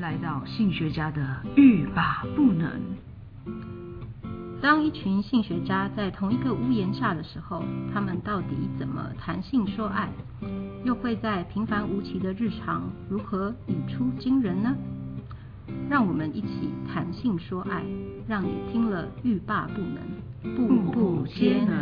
迎来到性学家的欲罢不能。当一群性学家在同一个屋檐下的时候，他们到底怎么谈性说爱？又会在平凡无奇的日常如何语出惊人呢？让我们一起谈性说爱，让你听了欲罢不能，步步皆能。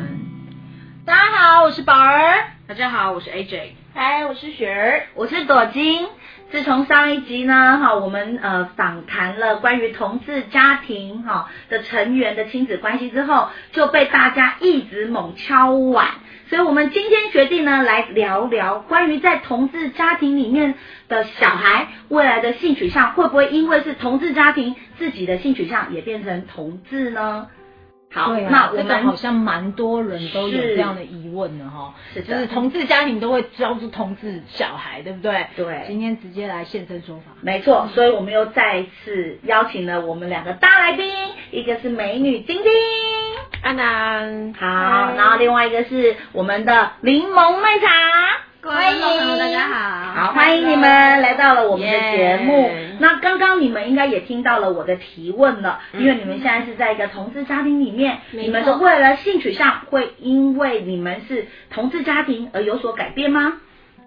大家好，我是宝儿。大家好，我是 AJ。嗨，我是雪儿，我是朵金。自从上一集呢，哈，我们呃访谈了关于同志家庭哈的成员的亲子关系之后，就被大家一直猛敲碗，所以我们今天决定呢来聊聊关于在同志家庭里面的小孩未来的性取向，会不会因为是同志家庭自己的性取向也变成同志呢？好，啊、那我们、这个、好像蛮多人都有这样的疑问的哈，是就是同志家庭都会教出同志小孩，对不对？对，今天直接来现身说法。没错，所以我们又再一次邀请了我们两个大来宾，一个是美女丁丁，安南，好，然后另外一个是我们的柠檬麦茶。欢迎大家好，好欢迎你们来到了我们的节目。那刚刚你们应该也听到了我的提问了，因为你们现在是在一个同志家庭里面，你们的未来性取向会因为你们是同志家庭而有所改变吗？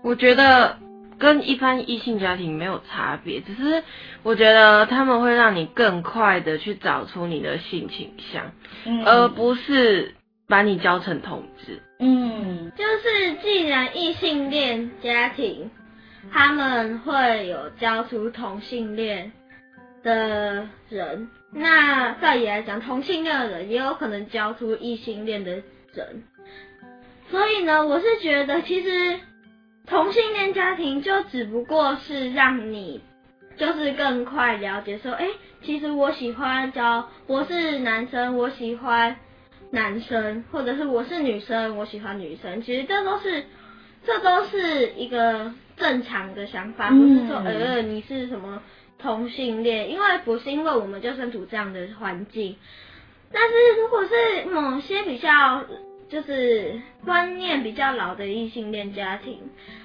我觉得跟一般异性家庭没有差别，只是我觉得他们会让你更快的去找出你的性倾向，嗯，而不是把你教成同志。嗯，就是既然异性恋家庭他们会有教出同性恋的人，那照理来讲，同性恋的人也有可能教出异性恋的人。所以呢，我是觉得其实同性恋家庭就只不过是让你就是更快了解说，哎，其实我喜欢教，我是男生，我喜欢。男生，或者是我是女生，我喜欢女生，其实这都是，这都是一个正常的想法，不是说呃你是什么同性恋，因为不是因为我们就身处这样的环境，但是如果是某些比较就是观念比较老的异性恋家庭，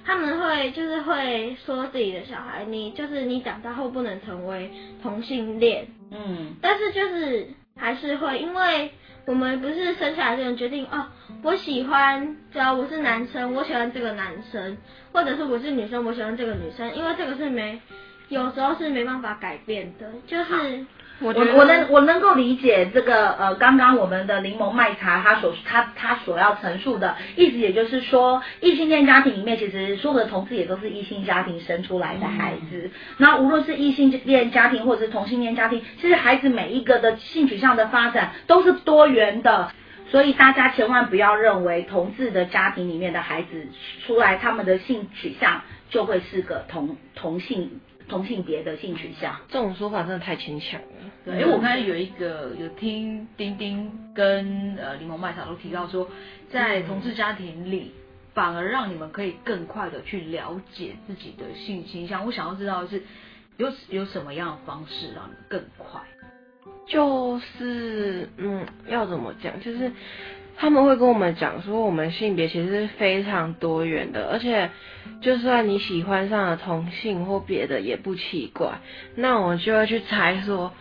他们会就是会说自己的小孩，你就是你长大后不能成为同性恋，嗯，但是就是还是会因为。我们不是生下来就能决定哦，我喜欢，只要我是男生，我喜欢这个男生，或者是我是女生，我喜欢这个女生，因为这个是没，有时候是没办法改变的，就是。我我能我能够理解这个呃，刚刚我们的柠檬麦茶他所他他所要陈述的意思，也就是说，异性恋家庭里面其实所有的同志也都是异性家庭生出来的孩子。那无论是异性恋家庭或者是同性恋家庭，其实孩子每一个的性取向的发展都是多元的，所以大家千万不要认为同志的家庭里面的孩子出来，他们的性取向就会是个同同性。同性别的性取向，这种说法真的太牵强了。对，因为我刚才有一个有听丁丁跟呃柠檬麦茶都提到说，在同志家庭里，反而让你们可以更快的去了解自己的性倾向。我想要知道的是有有什么样的方式让你们更快？就是嗯，要怎么讲？就是。他们会跟我们讲说，我们性别其实是非常多元的，而且就算你喜欢上了同性或别的也不奇怪。那我就会去猜说，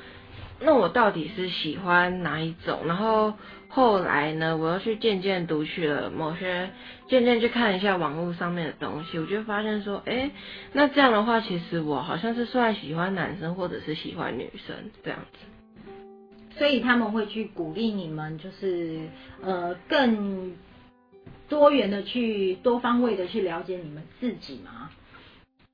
那我到底是喜欢哪一种？然后后来呢，我又去渐渐读取了某些，渐渐去看一下网络上面的东西，我就发现说，哎，那这样的话，其实我好像是算喜欢男生或者是喜欢女生这样子。所以他们会去鼓励你们，就是呃更多元的去多方位的去了解你们自己吗。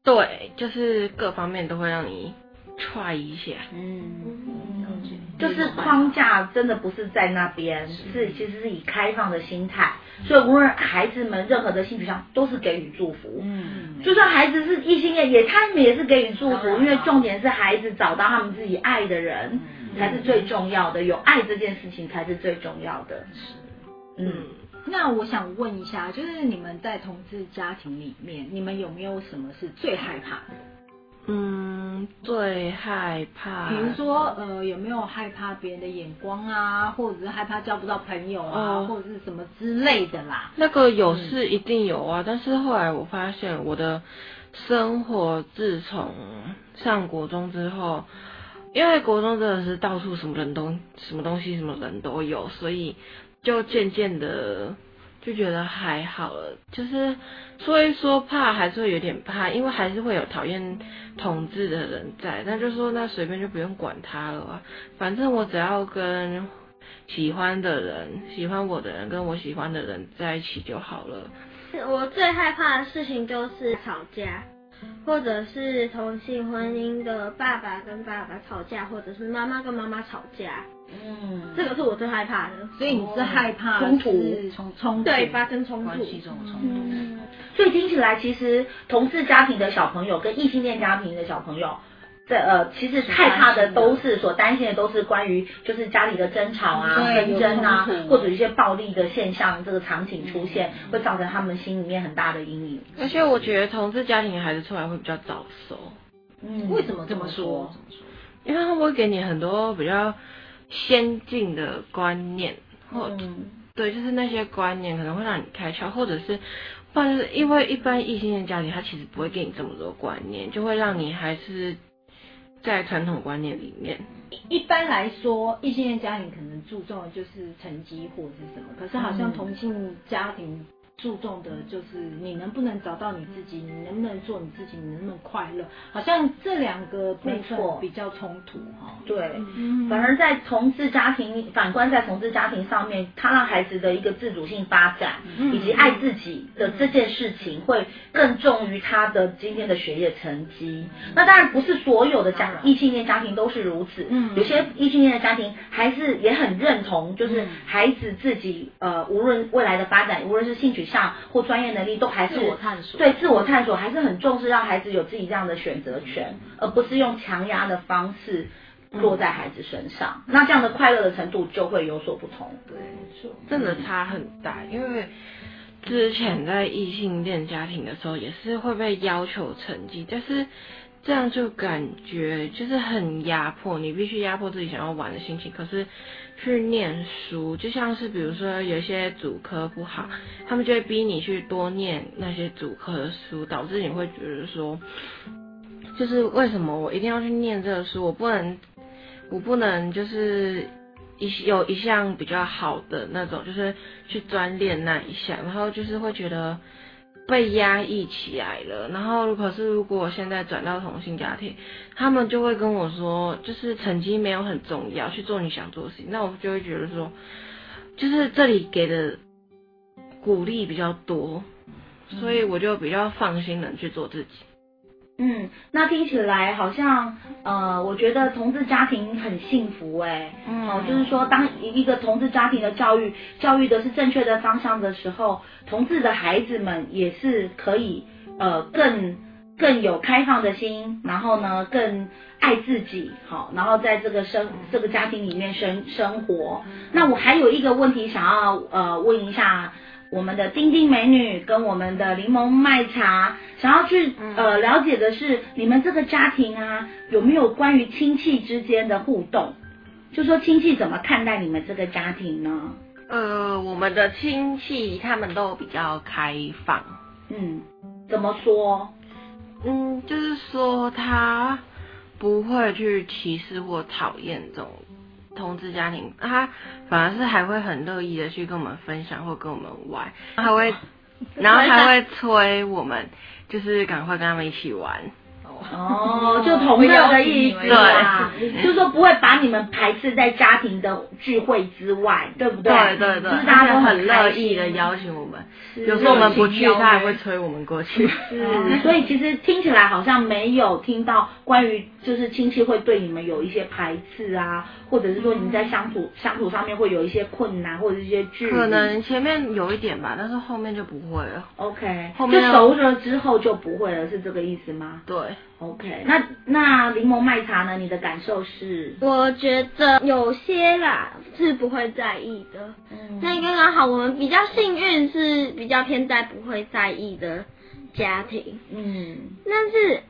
对，就是各方面都会让你 try 一下。嗯，就是框架真的不是在那边，是其实是以开放的心态，所以无论孩子们任何的性取向都是给予祝福。嗯，就算孩子是异性恋，也他们也是给予祝福，因为重点是孩子找到他们自己爱的人。才是最重要的，有爱这件事情才是最重要的。是，嗯，那我想问一下，就是你们在同志家庭里面，你们有没有什么是最害怕的？嗯，最害怕，比如说，呃，有没有害怕别人的眼光啊，或者是害怕交不到朋友啊，哦、或者是什么之类的啦？那个有是一定有啊，嗯、但是后来我发现我的生活自从上国中之后，因为国中真的是到处什么人都什么东西什么人都有，所以就渐渐的就觉得还好了。就是说一说怕还是会有点怕，因为还是会有讨厌同志的人在，但就说那随便就不用管他了，反正我只要跟喜欢的人、喜欢我的人跟我喜欢的人在一起就好了。我最害怕的事情就是吵架，或者是同性婚姻的爸爸跟爸爸吵架，或者是妈妈跟妈妈吵架。嗯，这个是我最害怕的。所以你是害怕冲突冲冲对，发生冲突。关系中的冲突。嗯，所以听起来，其实同志家庭的小朋友跟异性恋家庭的小朋友。对，呃，其实害怕的都是所担心的都是关于就是家里的争吵啊、纷争啊，或者一些暴力的现象这个场景出现，嗯、会造成他们心里面很大的阴影。而且我觉得同志家庭的孩子出来会比较早熟。嗯，为什么这么说？因为他们会给你很多比较先进的观念，或、嗯、对，就是那些观念可能会让你开窍，或者是，或者是因为一般异性恋家庭他其实不会给你这么多观念，就会让你还是。在传统观念里面，一般来说，异性恋家庭可能注重的就是成绩或者是什么，可是好像同性家庭。注重的就是你能不能找到你自己，你能不能做你自己，你能不能快乐？好像这两个部分比较冲突哈。对，反而在同志家庭，反观在同志家庭上面，他让孩子的一个自主性发展，以及爱自己的这件事情，会更重于他的今天的学业成绩。那当然不是所有的家异性恋家庭都是如此，嗯，有些异性恋的家庭还是也很认同，就是孩子自己呃，无论未来的发展，无论是兴趣。上或专业能力都还是自我探索，对自我探索还是很重视，让孩子有自己这样的选择权，而不是用强压的方式落在孩子身上。嗯、那这样的快乐的程度就会有所不同。对，没错，真的差很大。因为之前在异性恋家庭的时候，也是会被要求成绩，但是这样就感觉就是很压迫，你必须压迫自己想要玩的心情。可是。去念书，就像是比如说有些主科不好，他们就会逼你去多念那些主科的书，导致你会觉得说，就是为什么我一定要去念这个书？我不能，我不能就是一有一项比较好的那种，就是去专练那一项，然后就是会觉得。被压抑起来了，然后可是如果我现在转到同性家庭，他们就会跟我说，就是成绩没有很重要，去做你想做的事情。那我就会觉得说，就是这里给的鼓励比较多，所以我就比较放心能去做自己。嗯，那听起来好像，呃，我觉得同志家庭很幸福哎，嗯，哦，就是说，当一个同志家庭的教育教育的是正确的方向的时候，同志的孩子们也是可以，呃，更更有开放的心，然后呢，更爱自己，好，然后在这个生这个家庭里面生生活。那我还有一个问题想要呃问一下。我们的丁丁美女跟我们的柠檬麦茶，想要去呃了解的是，你们这个家庭啊，有没有关于亲戚之间的互动？就说亲戚怎么看待你们这个家庭呢？呃，我们的亲戚他们都比较开放。嗯，怎么说？嗯，就是说他不会去歧视或讨厌这种。同志家庭，他反而是还会很乐意的去跟我们分享或跟我们玩，还会，然后还会 催我们，就是赶快跟他们一起玩。哦，就同样的意思啊，就是说不会把你们排斥在家庭的聚会之外，对不对？对对对，就是大家都很乐意的邀请我们，有时候我们不去，他还会催我们过去。是，所以其实听起来好像没有听到关于就是亲戚会对你们有一些排斥啊，或者是说你们在相处相处上面会有一些困难或者一些距离。可能前面有一点吧，但是后面就不会了。OK，后面就熟了之后就不会了，是这个意思吗？对。OK，那那柠檬麦茶呢？你的感受是？我觉得有些啦是不会在意的。嗯，那刚刚好，我们比较幸运，是比较偏在不会在意的家庭。嗯，但是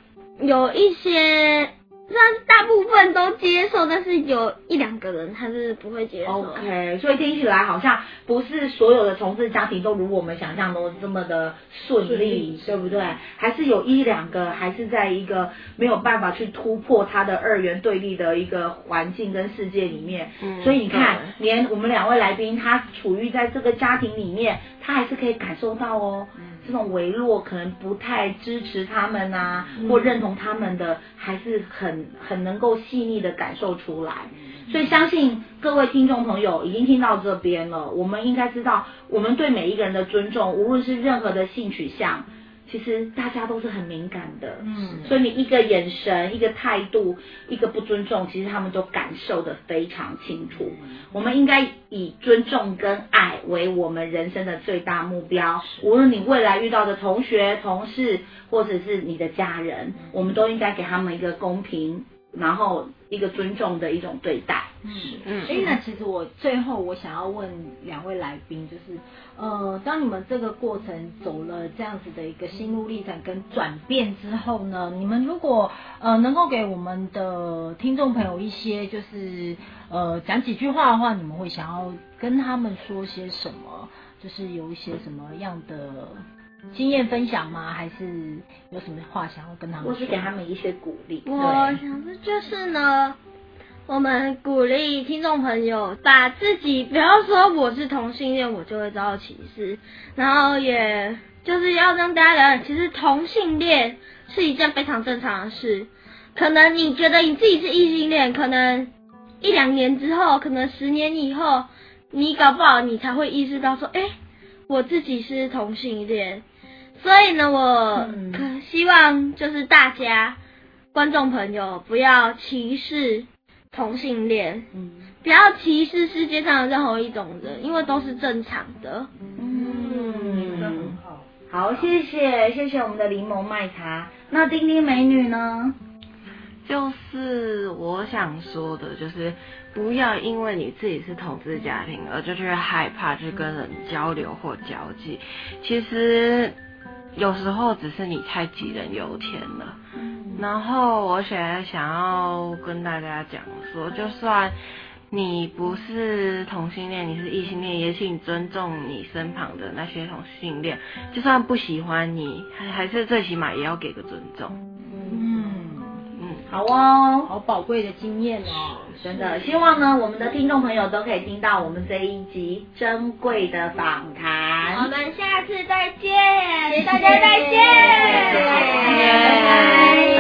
有一些虽然大部分都接受，但是有一两个人他是不会接受。OK，所以听起来好像不是所有的同志家庭都如我们想象中这么的顺利，顺利对不对？还是有一两个还是在一个没有办法去突破他的二元对立的一个环境跟世界里面。嗯，所以你看，连我们两位来宾，他处于在这个家庭里面，他还是可以感受到哦。这种微弱可能不太支持他们啊，或认同他们的，还是很很能够细腻的感受出来。所以相信各位听众朋友已经听到这边了，我们应该知道，我们对每一个人的尊重，无论是任何的性取向。其实大家都是很敏感的，嗯，所以你一个眼神、一个态度、一个不尊重，其实他们都感受得非常清楚。我们应该以尊重跟爱为我们人生的最大目标。无论你未来遇到的同学、同事，或者是你的家人，我们都应该给他们一个公平。然后一个尊重的一种对待，嗯嗯。所以呢，其实我最后我想要问两位来宾，就是呃，当你们这个过程走了这样子的一个心路历程跟转变之后呢，你们如果呃能够给我们的听众朋友一些就是呃讲几句话的话，你们会想要跟他们说些什么？就是有一些什么样的？经验分享吗？还是有什么话想要跟他们说？或是给他们一些鼓励？我想的就是呢，我们鼓励听众朋友把自己不要说我是同性恋，我就会遭到歧视。然后也就是要让大家了解，其实同性恋是一件非常正常的事。可能你觉得你自己是异性恋，可能一两年之后，可能十年以后，你搞不好你才会意识到说，哎，我自己是同性恋。所以呢，我可希望就是大家观众朋友不要歧视同性恋，嗯，不要歧视世界上的任何一种人，因为都是正常的。嗯，很好，好，谢谢，谢谢我们的柠檬麦茶。那丁丁美女呢？就是我想说的，就是不要因为你自己是同志家庭而就去害怕去跟人交流或交际，其实。有时候只是你太杞人忧天了。然后我现在想要跟大家讲说，就算你不是同性恋，你是异性恋，也请尊重你身旁的那些同性恋。就算不喜欢你，还还是最起码也要给个尊重。嗯嗯，好哦，好宝贵的经验哦。真的，希望呢，我们的听众朋友都可以听到我们这一集珍贵的访谈。我们下次再见，大家再见，拜拜。